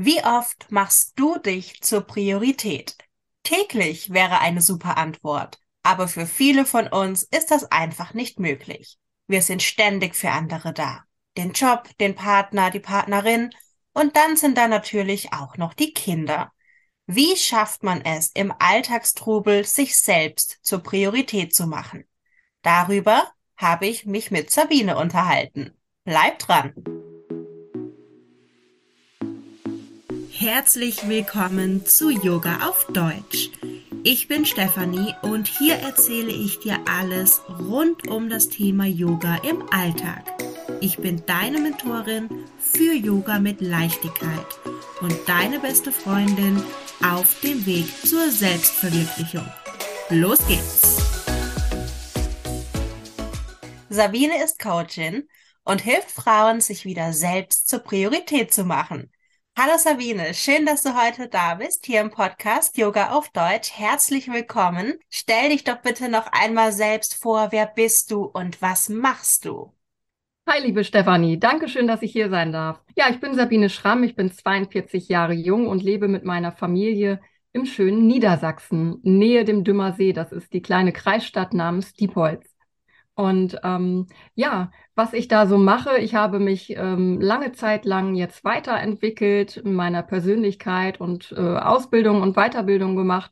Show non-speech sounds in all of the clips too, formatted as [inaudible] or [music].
Wie oft machst du dich zur Priorität? Täglich wäre eine super Antwort, aber für viele von uns ist das einfach nicht möglich. Wir sind ständig für andere da. Den Job, den Partner, die Partnerin und dann sind da natürlich auch noch die Kinder. Wie schafft man es, im Alltagstrubel sich selbst zur Priorität zu machen? Darüber habe ich mich mit Sabine unterhalten. Bleib dran! Herzlich willkommen zu Yoga auf Deutsch. Ich bin Stefanie und hier erzähle ich dir alles rund um das Thema Yoga im Alltag. Ich bin deine Mentorin für Yoga mit Leichtigkeit und deine beste Freundin auf dem Weg zur Selbstverwirklichung. Los geht's! Sabine ist Coachin und hilft Frauen, sich wieder selbst zur Priorität zu machen. Hallo Sabine, schön, dass du heute da bist, hier im Podcast Yoga auf Deutsch. Herzlich willkommen. Stell dich doch bitte noch einmal selbst vor, wer bist du und was machst du? Hi, liebe Stefanie, danke schön, dass ich hier sein darf. Ja, ich bin Sabine Schramm, ich bin 42 Jahre jung und lebe mit meiner Familie im schönen Niedersachsen, nähe dem Dümmersee. Das ist die kleine Kreisstadt namens Diepholz. Und ähm, ja, was ich da so mache, ich habe mich ähm, lange Zeit lang jetzt weiterentwickelt in meiner Persönlichkeit und äh, Ausbildung und Weiterbildung gemacht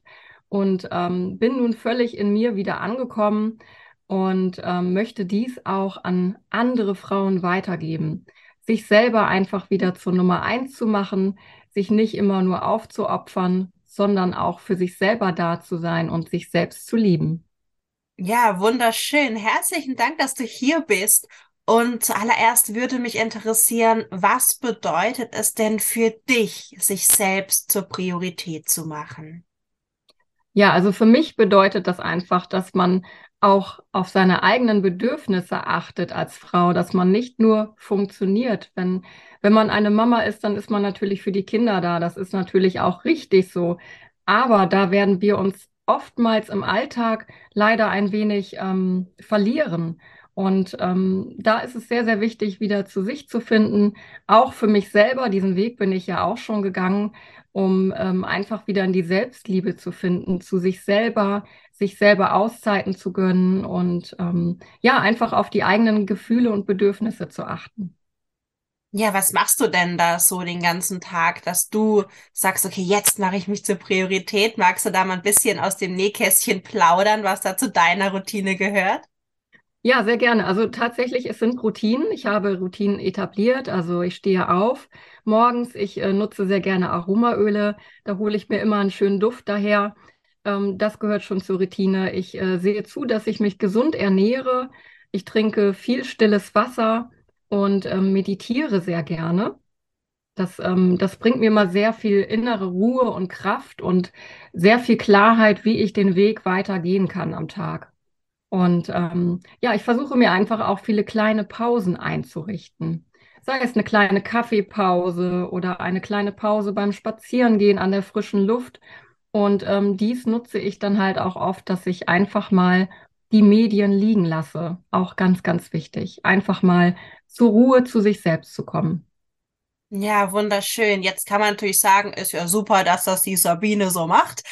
und ähm, bin nun völlig in mir wieder angekommen und ähm, möchte dies auch an andere Frauen weitergeben. Sich selber einfach wieder zur Nummer eins zu machen, sich nicht immer nur aufzuopfern, sondern auch für sich selber da zu sein und sich selbst zu lieben. Ja, wunderschön. Herzlichen Dank, dass du hier bist. Und zuallererst würde mich interessieren, was bedeutet es denn für dich, sich selbst zur Priorität zu machen? Ja, also für mich bedeutet das einfach, dass man auch auf seine eigenen Bedürfnisse achtet als Frau, dass man nicht nur funktioniert. Wenn, wenn man eine Mama ist, dann ist man natürlich für die Kinder da. Das ist natürlich auch richtig so. Aber da werden wir uns oftmals im Alltag leider ein wenig ähm, verlieren. Und ähm, da ist es sehr, sehr wichtig, wieder zu sich zu finden. Auch für mich selber, diesen Weg bin ich ja auch schon gegangen, um ähm, einfach wieder in die Selbstliebe zu finden, zu sich selber, sich selber Auszeiten zu gönnen und ähm, ja, einfach auf die eigenen Gefühle und Bedürfnisse zu achten. Ja, was machst du denn da so den ganzen Tag, dass du sagst, okay, jetzt mache ich mich zur Priorität? Magst du da mal ein bisschen aus dem Nähkästchen plaudern, was da zu deiner Routine gehört? Ja, sehr gerne. Also tatsächlich, es sind Routinen. Ich habe Routinen etabliert. Also ich stehe auf morgens. Ich äh, nutze sehr gerne Aromaöle. Da hole ich mir immer einen schönen Duft daher. Ähm, das gehört schon zur Routine. Ich äh, sehe zu, dass ich mich gesund ernähre. Ich trinke viel stilles Wasser und ähm, meditiere sehr gerne. Das, ähm, das bringt mir mal sehr viel innere Ruhe und Kraft und sehr viel Klarheit, wie ich den Weg weitergehen kann am Tag. Und ähm, ja, ich versuche mir einfach auch viele kleine Pausen einzurichten. Sei es eine kleine Kaffeepause oder eine kleine Pause beim Spazierengehen an der frischen Luft. Und ähm, dies nutze ich dann halt auch oft, dass ich einfach mal die Medien liegen lasse. Auch ganz, ganz wichtig. Einfach mal zur Ruhe zu sich selbst zu kommen. Ja, wunderschön. Jetzt kann man natürlich sagen, ist ja super, dass das die Sabine so macht.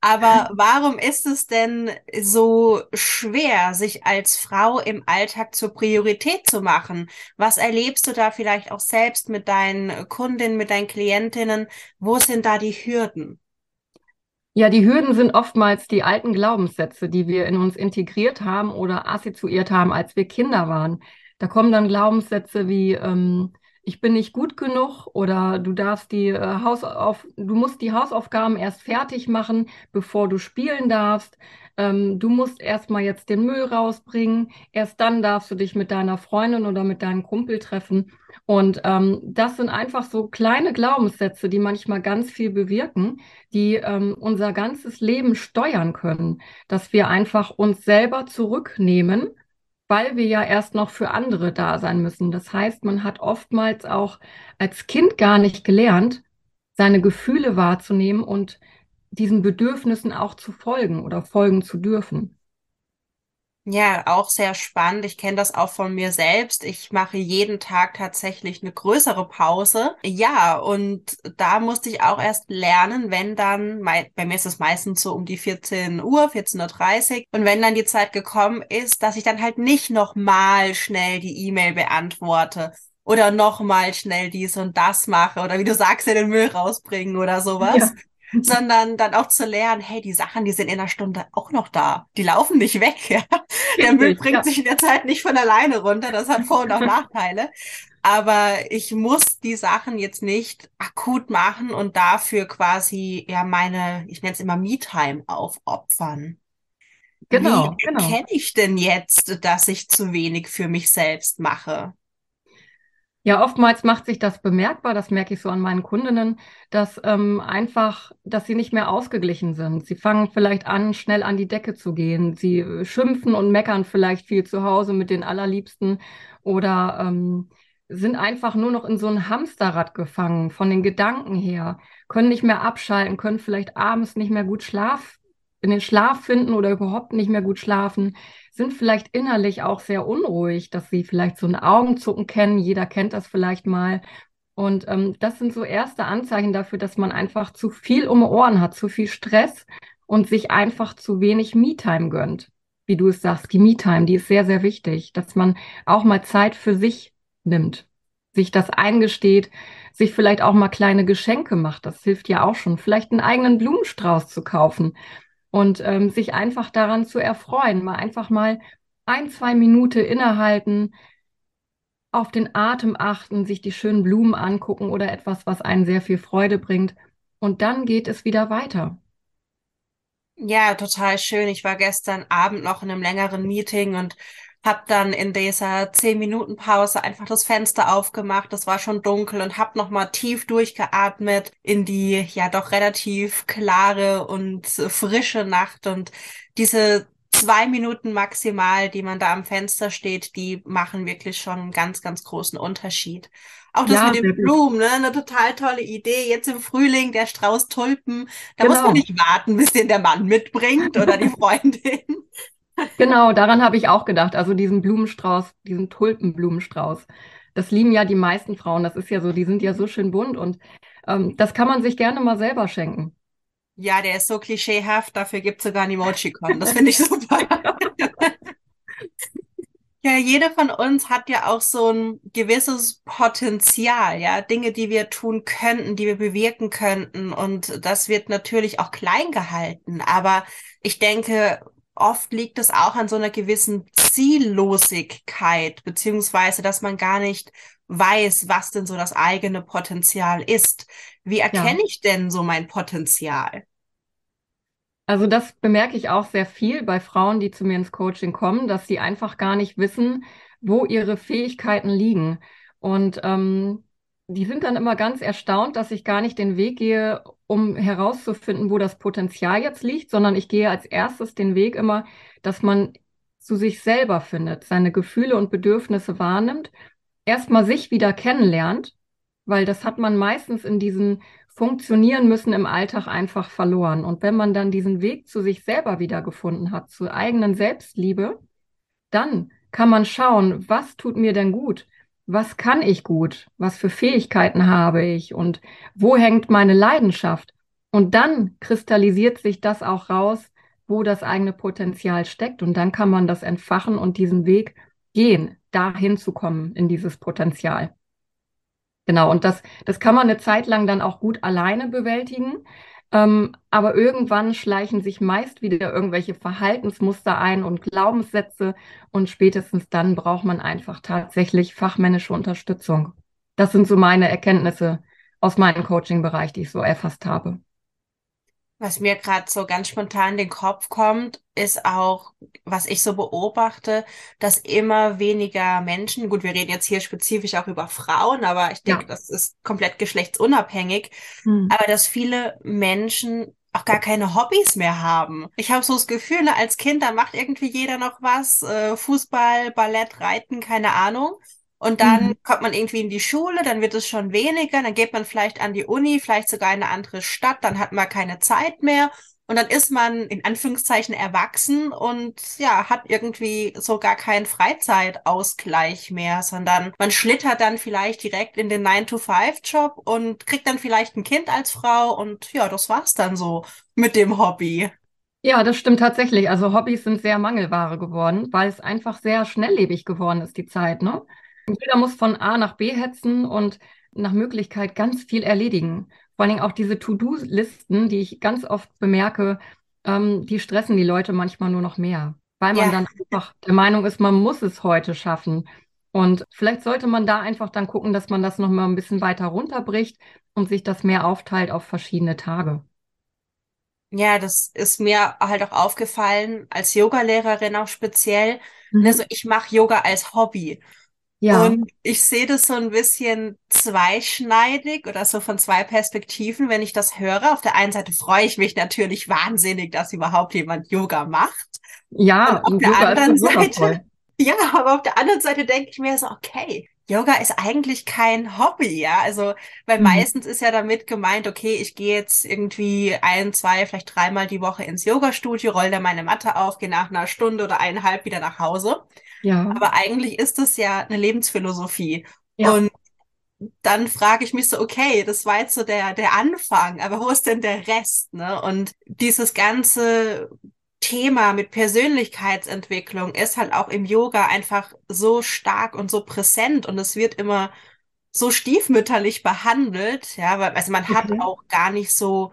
Aber warum ist es denn so schwer, sich als Frau im Alltag zur Priorität zu machen? Was erlebst du da vielleicht auch selbst mit deinen Kundinnen, mit deinen Klientinnen? Wo sind da die Hürden? Ja, die Hürden sind oftmals die alten Glaubenssätze, die wir in uns integriert haben oder assoziiert haben, als wir Kinder waren. Da kommen dann Glaubenssätze wie, ähm, ich bin nicht gut genug oder du darfst die äh, Hausauf du musst die Hausaufgaben erst fertig machen, bevor du spielen darfst. Ähm, du musst erstmal jetzt den Müll rausbringen. Erst dann darfst du dich mit deiner Freundin oder mit deinem Kumpel treffen. Und ähm, das sind einfach so kleine Glaubenssätze, die manchmal ganz viel bewirken, die ähm, unser ganzes Leben steuern können, dass wir einfach uns selber zurücknehmen weil wir ja erst noch für andere da sein müssen. Das heißt, man hat oftmals auch als Kind gar nicht gelernt, seine Gefühle wahrzunehmen und diesen Bedürfnissen auch zu folgen oder folgen zu dürfen. Ja, auch sehr spannend. Ich kenne das auch von mir selbst. Ich mache jeden Tag tatsächlich eine größere Pause. Ja, und da musste ich auch erst lernen, wenn dann, bei mir ist es meistens so um die 14 Uhr, 14.30 Uhr. Und wenn dann die Zeit gekommen ist, dass ich dann halt nicht nochmal schnell die E-Mail beantworte oder nochmal schnell dies und das mache oder wie du sagst, den Müll rausbringen oder sowas. Ja [laughs] sondern dann auch zu lernen, hey, die Sachen, die sind in einer Stunde auch noch da. Die laufen nicht weg, ja. Der Müll bringt ja. sich in der Zeit nicht von alleine runter. Das hat Vor- und auch [laughs] Nachteile. Aber ich muss die Sachen jetzt nicht akut machen und dafür quasi ja meine, ich nenne es immer Me-Time aufopfern. Genau. Wie genau. erkenne ich denn jetzt, dass ich zu wenig für mich selbst mache? Ja, oftmals macht sich das bemerkbar, das merke ich so an meinen Kundinnen, dass ähm, einfach, dass sie nicht mehr ausgeglichen sind. Sie fangen vielleicht an, schnell an die Decke zu gehen. Sie äh, schimpfen und meckern vielleicht viel zu Hause mit den Allerliebsten oder ähm, sind einfach nur noch in so ein Hamsterrad gefangen von den Gedanken her, können nicht mehr abschalten, können vielleicht abends nicht mehr gut schlafen in den Schlaf finden oder überhaupt nicht mehr gut schlafen, sind vielleicht innerlich auch sehr unruhig, dass sie vielleicht so ein Augenzucken kennen. Jeder kennt das vielleicht mal. Und ähm, das sind so erste Anzeichen dafür, dass man einfach zu viel um Ohren hat, zu viel Stress und sich einfach zu wenig Me-Time gönnt. Wie du es sagst, die Me-Time, die ist sehr, sehr wichtig, dass man auch mal Zeit für sich nimmt, sich das eingesteht, sich vielleicht auch mal kleine Geschenke macht. Das hilft ja auch schon. Vielleicht einen eigenen Blumenstrauß zu kaufen und ähm, sich einfach daran zu erfreuen, mal einfach mal ein, zwei Minuten innehalten, auf den Atem achten, sich die schönen Blumen angucken oder etwas, was einen sehr viel Freude bringt. Und dann geht es wieder weiter. Ja, total schön. Ich war gestern Abend noch in einem längeren Meeting und hab dann in dieser zehn Minuten Pause einfach das Fenster aufgemacht. Es war schon dunkel und hab noch mal tief durchgeatmet in die ja doch relativ klare und frische Nacht und diese zwei Minuten maximal, die man da am Fenster steht, die machen wirklich schon einen ganz, ganz großen Unterschied. Auch das ja, mit den Blumen, ne? eine total tolle Idee. Jetzt im Frühling der Strauß Tulpen. Da genau. muss man nicht warten, bis den der Mann mitbringt oder die [laughs] Freundin. Genau, daran habe ich auch gedacht. Also diesen Blumenstrauß, diesen Tulpenblumenstrauß. Das lieben ja die meisten Frauen. Das ist ja so, die sind ja so schön bunt und ähm, das kann man sich gerne mal selber schenken. Ja, der ist so klischeehaft, dafür gibt es sogar ein Emoji-Con. Das finde ich super. [laughs] ja, jede von uns hat ja auch so ein gewisses Potenzial, ja, Dinge, die wir tun könnten, die wir bewirken könnten. Und das wird natürlich auch klein gehalten. Aber ich denke, oft liegt es auch an so einer gewissen Ziellosigkeit, beziehungsweise, dass man gar nicht weiß, was denn so das eigene Potenzial ist. Wie erkenne ja. ich denn so mein Potenzial? Also das bemerke ich auch sehr viel bei Frauen, die zu mir ins Coaching kommen, dass sie einfach gar nicht wissen, wo ihre Fähigkeiten liegen. Und ähm, die sind dann immer ganz erstaunt, dass ich gar nicht den Weg gehe, um herauszufinden, wo das Potenzial jetzt liegt, sondern ich gehe als erstes den Weg immer, dass man zu sich selber findet, seine Gefühle und Bedürfnisse wahrnimmt, erstmal sich wieder kennenlernt, weil das hat man meistens in diesen Funktionieren müssen im Alltag einfach verloren. Und wenn man dann diesen Weg zu sich selber wieder gefunden hat, zur eigenen Selbstliebe, dann kann man schauen, was tut mir denn gut? Was kann ich gut, was für Fähigkeiten habe ich und wo hängt meine Leidenschaft. Und dann kristallisiert sich das auch raus, wo das eigene Potenzial steckt. Und dann kann man das entfachen und diesen Weg gehen, dahin zu kommen in dieses Potenzial. Genau, und das, das kann man eine Zeit lang dann auch gut alleine bewältigen. Ähm, aber irgendwann schleichen sich meist wieder irgendwelche Verhaltensmuster ein und Glaubenssätze und spätestens dann braucht man einfach tatsächlich fachmännische Unterstützung. Das sind so meine Erkenntnisse aus meinem Coaching-Bereich, die ich so erfasst habe. Was mir gerade so ganz spontan in den Kopf kommt, ist auch, was ich so beobachte, dass immer weniger Menschen, gut, wir reden jetzt hier spezifisch auch über Frauen, aber ich denke, ja. das ist komplett geschlechtsunabhängig, hm. aber dass viele Menschen auch gar keine Hobbys mehr haben. Ich habe so das Gefühl, ne, als Kind, da macht irgendwie jeder noch was, äh, Fußball, Ballett, Reiten, keine Ahnung. Und dann mhm. kommt man irgendwie in die Schule, dann wird es schon weniger, dann geht man vielleicht an die Uni, vielleicht sogar in eine andere Stadt, dann hat man keine Zeit mehr. und dann ist man in Anführungszeichen erwachsen und ja, hat irgendwie so gar keinen Freizeitausgleich mehr, sondern man schlittert dann vielleicht direkt in den 9-to-5-Job und kriegt dann vielleicht ein Kind als Frau und ja, das war's dann so mit dem Hobby. Ja, das stimmt tatsächlich. Also Hobbys sind sehr Mangelware geworden, weil es einfach sehr schnelllebig geworden ist, die Zeit, ne? Jeder muss von A nach B hetzen und nach Möglichkeit ganz viel erledigen. Vor allen Dingen auch diese To-Do-Listen, die ich ganz oft bemerke, ähm, die stressen die Leute manchmal nur noch mehr, weil man ja. dann einfach der Meinung ist, man muss es heute schaffen. Und vielleicht sollte man da einfach dann gucken, dass man das nochmal ein bisschen weiter runterbricht und sich das mehr aufteilt auf verschiedene Tage. Ja, das ist mir halt auch aufgefallen, als Yogalehrerin auch speziell. Mhm. Also ich mache Yoga als Hobby. Ja. Und ich sehe das so ein bisschen zweischneidig oder so von zwei Perspektiven, wenn ich das höre. Auf der einen Seite freue ich mich natürlich wahnsinnig, dass überhaupt jemand Yoga macht. Ja, und auf der Yoga anderen Seite, [laughs] ja, aber auf der anderen Seite denke ich mir so, okay, Yoga ist eigentlich kein Hobby, ja. Also, weil mhm. meistens ist ja damit gemeint, okay, ich gehe jetzt irgendwie ein, zwei, vielleicht dreimal die Woche ins Yoga-Studio, roll da meine Matte auf, gehe nach einer Stunde oder eineinhalb wieder nach Hause. Ja. Aber eigentlich ist es ja eine Lebensphilosophie. Ja. Und dann frage ich mich so, okay, das war jetzt so der, der Anfang, aber wo ist denn der Rest? Ne? Und dieses ganze Thema mit Persönlichkeitsentwicklung ist halt auch im Yoga einfach so stark und so präsent und es wird immer so stiefmütterlich behandelt, ja, weil also man mhm. hat auch gar nicht so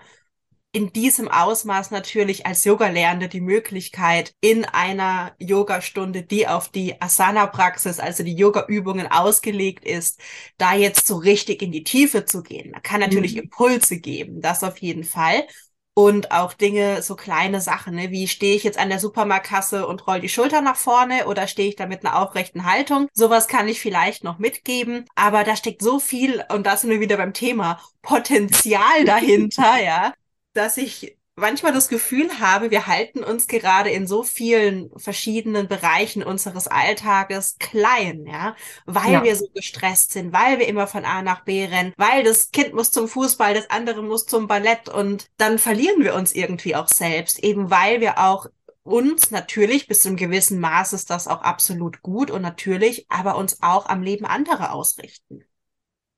in diesem Ausmaß natürlich als Yoga-Lehrende die Möglichkeit, in einer Yogastunde, die auf die Asana-Praxis, also die Yoga-Übungen ausgelegt ist, da jetzt so richtig in die Tiefe zu gehen. Man kann natürlich mhm. Impulse geben, das auf jeden Fall. Und auch Dinge, so kleine Sachen, ne? wie stehe ich jetzt an der Supermarktkasse und roll die Schulter nach vorne oder stehe ich da mit einer aufrechten Haltung? Sowas kann ich vielleicht noch mitgeben, aber da steckt so viel, und da sind wir wieder beim Thema, Potenzial dahinter, [laughs] ja, dass ich manchmal das Gefühl habe, wir halten uns gerade in so vielen verschiedenen Bereichen unseres Alltages klein, ja, weil ja. wir so gestresst sind, weil wir immer von A nach B rennen, weil das Kind muss zum Fußball, das andere muss zum Ballett und dann verlieren wir uns irgendwie auch selbst, eben weil wir auch uns natürlich bis zu einem gewissen Maß ist das auch absolut gut und natürlich, aber uns auch am Leben anderer ausrichten.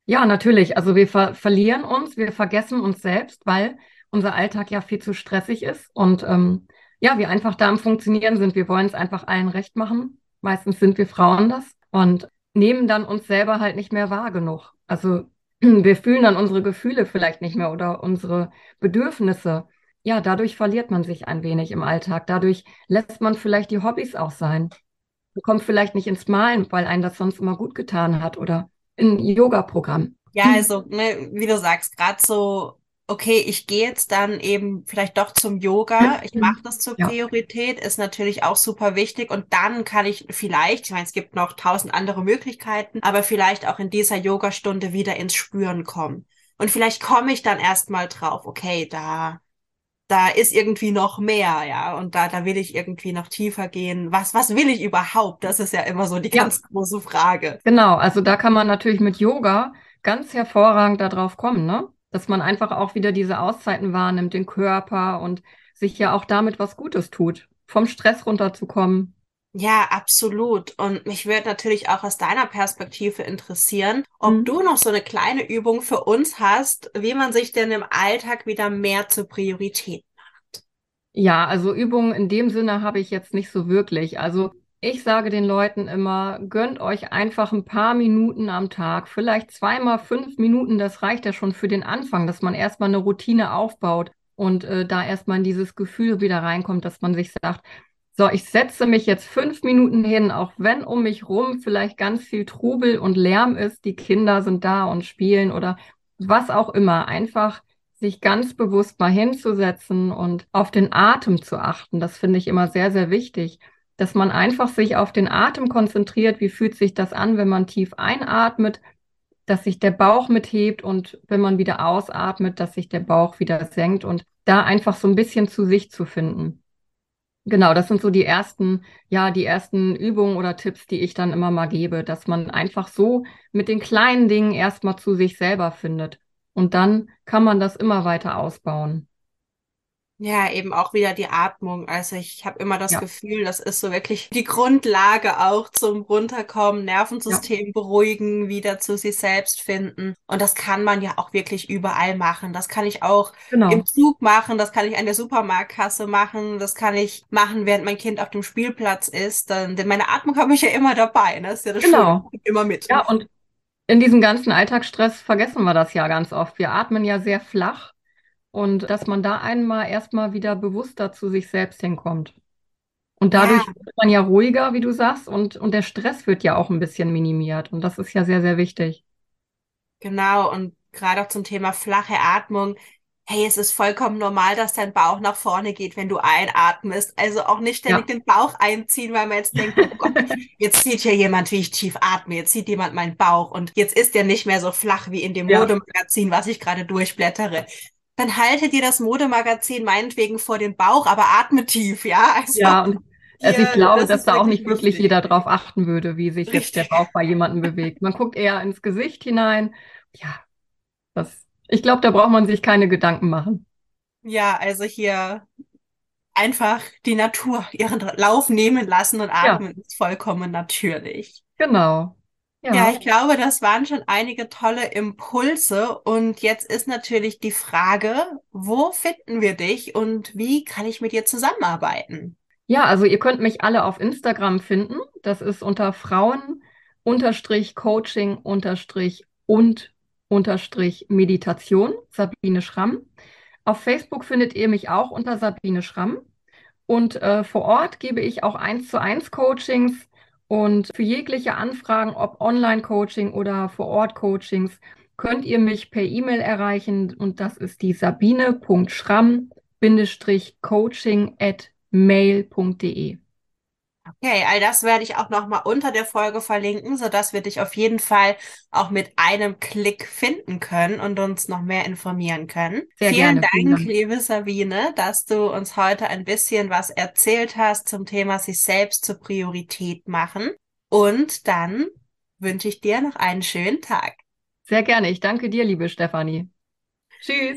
Ja, natürlich. Also wir ver verlieren uns, wir vergessen uns selbst, weil unser Alltag ja viel zu stressig ist und ähm, ja, wir einfach da am Funktionieren sind. Wir wollen es einfach allen recht machen. Meistens sind wir Frauen das und nehmen dann uns selber halt nicht mehr wahr genug. Also [clears throat] wir fühlen dann unsere Gefühle vielleicht nicht mehr oder unsere Bedürfnisse. Ja, dadurch verliert man sich ein wenig im Alltag. Dadurch lässt man vielleicht die Hobbys auch sein. Man kommt vielleicht nicht ins Malen, weil einen das sonst immer gut getan hat oder in Yoga-Programm. Ja, also, ne, wie du sagst, gerade so okay, ich gehe jetzt dann eben vielleicht doch zum Yoga, ich mache das zur Priorität, ist natürlich auch super wichtig und dann kann ich vielleicht, ich meine, es gibt noch tausend andere Möglichkeiten, aber vielleicht auch in dieser Yogastunde wieder ins Spüren kommen. Und vielleicht komme ich dann erstmal drauf, okay, da da ist irgendwie noch mehr, ja, und da, da will ich irgendwie noch tiefer gehen. Was, was will ich überhaupt? Das ist ja immer so die ja. ganz große Frage. Genau, also da kann man natürlich mit Yoga ganz hervorragend darauf kommen, ne? Dass man einfach auch wieder diese Auszeiten wahrnimmt, den Körper und sich ja auch damit was Gutes tut, vom Stress runterzukommen. Ja, absolut. Und mich würde natürlich auch aus deiner Perspektive interessieren, ob mhm. du noch so eine kleine Übung für uns hast, wie man sich denn im Alltag wieder mehr zur Priorität macht. Ja, also Übungen in dem Sinne habe ich jetzt nicht so wirklich. Also ich sage den Leuten immer, gönnt euch einfach ein paar Minuten am Tag, vielleicht zweimal fünf Minuten, das reicht ja schon für den Anfang, dass man erstmal eine Routine aufbaut und äh, da erstmal in dieses Gefühl wieder reinkommt, dass man sich sagt, so, ich setze mich jetzt fünf Minuten hin, auch wenn um mich rum vielleicht ganz viel Trubel und Lärm ist, die Kinder sind da und spielen oder was auch immer, einfach sich ganz bewusst mal hinzusetzen und auf den Atem zu achten. Das finde ich immer sehr, sehr wichtig dass man einfach sich auf den Atem konzentriert. Wie fühlt sich das an, wenn man tief einatmet, dass sich der Bauch mithebt und wenn man wieder ausatmet, dass sich der Bauch wieder senkt und da einfach so ein bisschen zu sich zu finden. Genau, das sind so die ersten, ja, die ersten Übungen oder Tipps, die ich dann immer mal gebe, dass man einfach so mit den kleinen Dingen erstmal zu sich selber findet. Und dann kann man das immer weiter ausbauen. Ja, eben auch wieder die Atmung. Also ich habe immer das Ja, Gefühl, das ist so wirklich die Grundlage auch zum Runterkommen, ja, Nervensystem beruhigen, wieder zu sich selbst finden. Und das kann man ja auch wirklich überall machen. Das kann ich auch im genau, Zug machen, das kann ich an der Supermarktkasse machen, das kann ich machen, während mein Kind auf dem Spielplatz ist. Dann, denn meine Atmung habe ich ja immer dabei. ne? Das ist ja das Schöne, genau. immer mit. Ja, und in diesem ganzen Alltagsstress vergessen wir das ja ganz oft. Wir atmen ja sehr flach und dass man da einmal erstmal wieder bewusster zu sich selbst hinkommt. Und Ja, dadurch wird man ja ruhiger, wie du sagst, und, und der Stress wird ja auch ein bisschen minimiert. Und das ist ja sehr, sehr wichtig. Genau, und gerade auch zum Thema flache Atmung. Hey, es ist vollkommen normal, dass dein Bauch nach vorne geht, wenn du einatmest. Also auch nicht ständig Ja, den Bauch einziehen, weil man jetzt denkt, oh Gott, [laughs] jetzt sieht ja jemand, wie ich tief atme, jetzt sieht jemand meinen Bauch und jetzt ist der nicht mehr so flach wie in dem ja, Modemagazin, was ich gerade durchblättere. Dann halte dir das Modemagazin meinetwegen vor den Bauch, aber atme tief, ja? Also ja. Und also ich glaube, das dass da auch nicht wirklich jeder wichtig. drauf achten würde, wie sich jetzt der Richtig. Bauch bei jemandem bewegt. Man guckt eher ins Gesicht hinein. Ja, das, ich glaube, da braucht man sich keine Gedanken machen. Ja, also hier einfach die Natur ihren Lauf nehmen lassen und Ja, atmen ist vollkommen natürlich. genau. Ja, Ja. ich glaube, das waren schon einige tolle Impulse und jetzt ist natürlich die Frage, wo finden wir dich und wie kann ich mit dir zusammenarbeiten? Ja, also ihr könnt mich alle auf Instagram finden. Das ist unter Frauen unterstrich Coaching unterstrich und unterstrich Meditation, Sabine Schramm. Auf Facebook findet ihr mich auch unter Sabine Schramm. Und äh, vor Ort gebe ich auch eins zu eins Coachings und für jegliche Anfragen, ob Online-Coaching oder vor Ort Coachings, könnt ihr mich per E-Mail erreichen und das ist die sabine.schramm-coaching at mail.de. Okay, all das werde ich auch nochmal unter der Folge verlinken, sodass wir dich auf jeden Fall auch mit einem Klick finden können und uns noch mehr informieren können. Sehr Vielen gerne, vielen Dank, Dank. liebe Sabine, dass du uns heute ein bisschen was erzählt hast zum Thema sich selbst zur Priorität machen. Und dann wünsche ich dir noch einen schönen Tag. Sehr gerne. Ich danke dir, liebe Stefanie. Tschüss.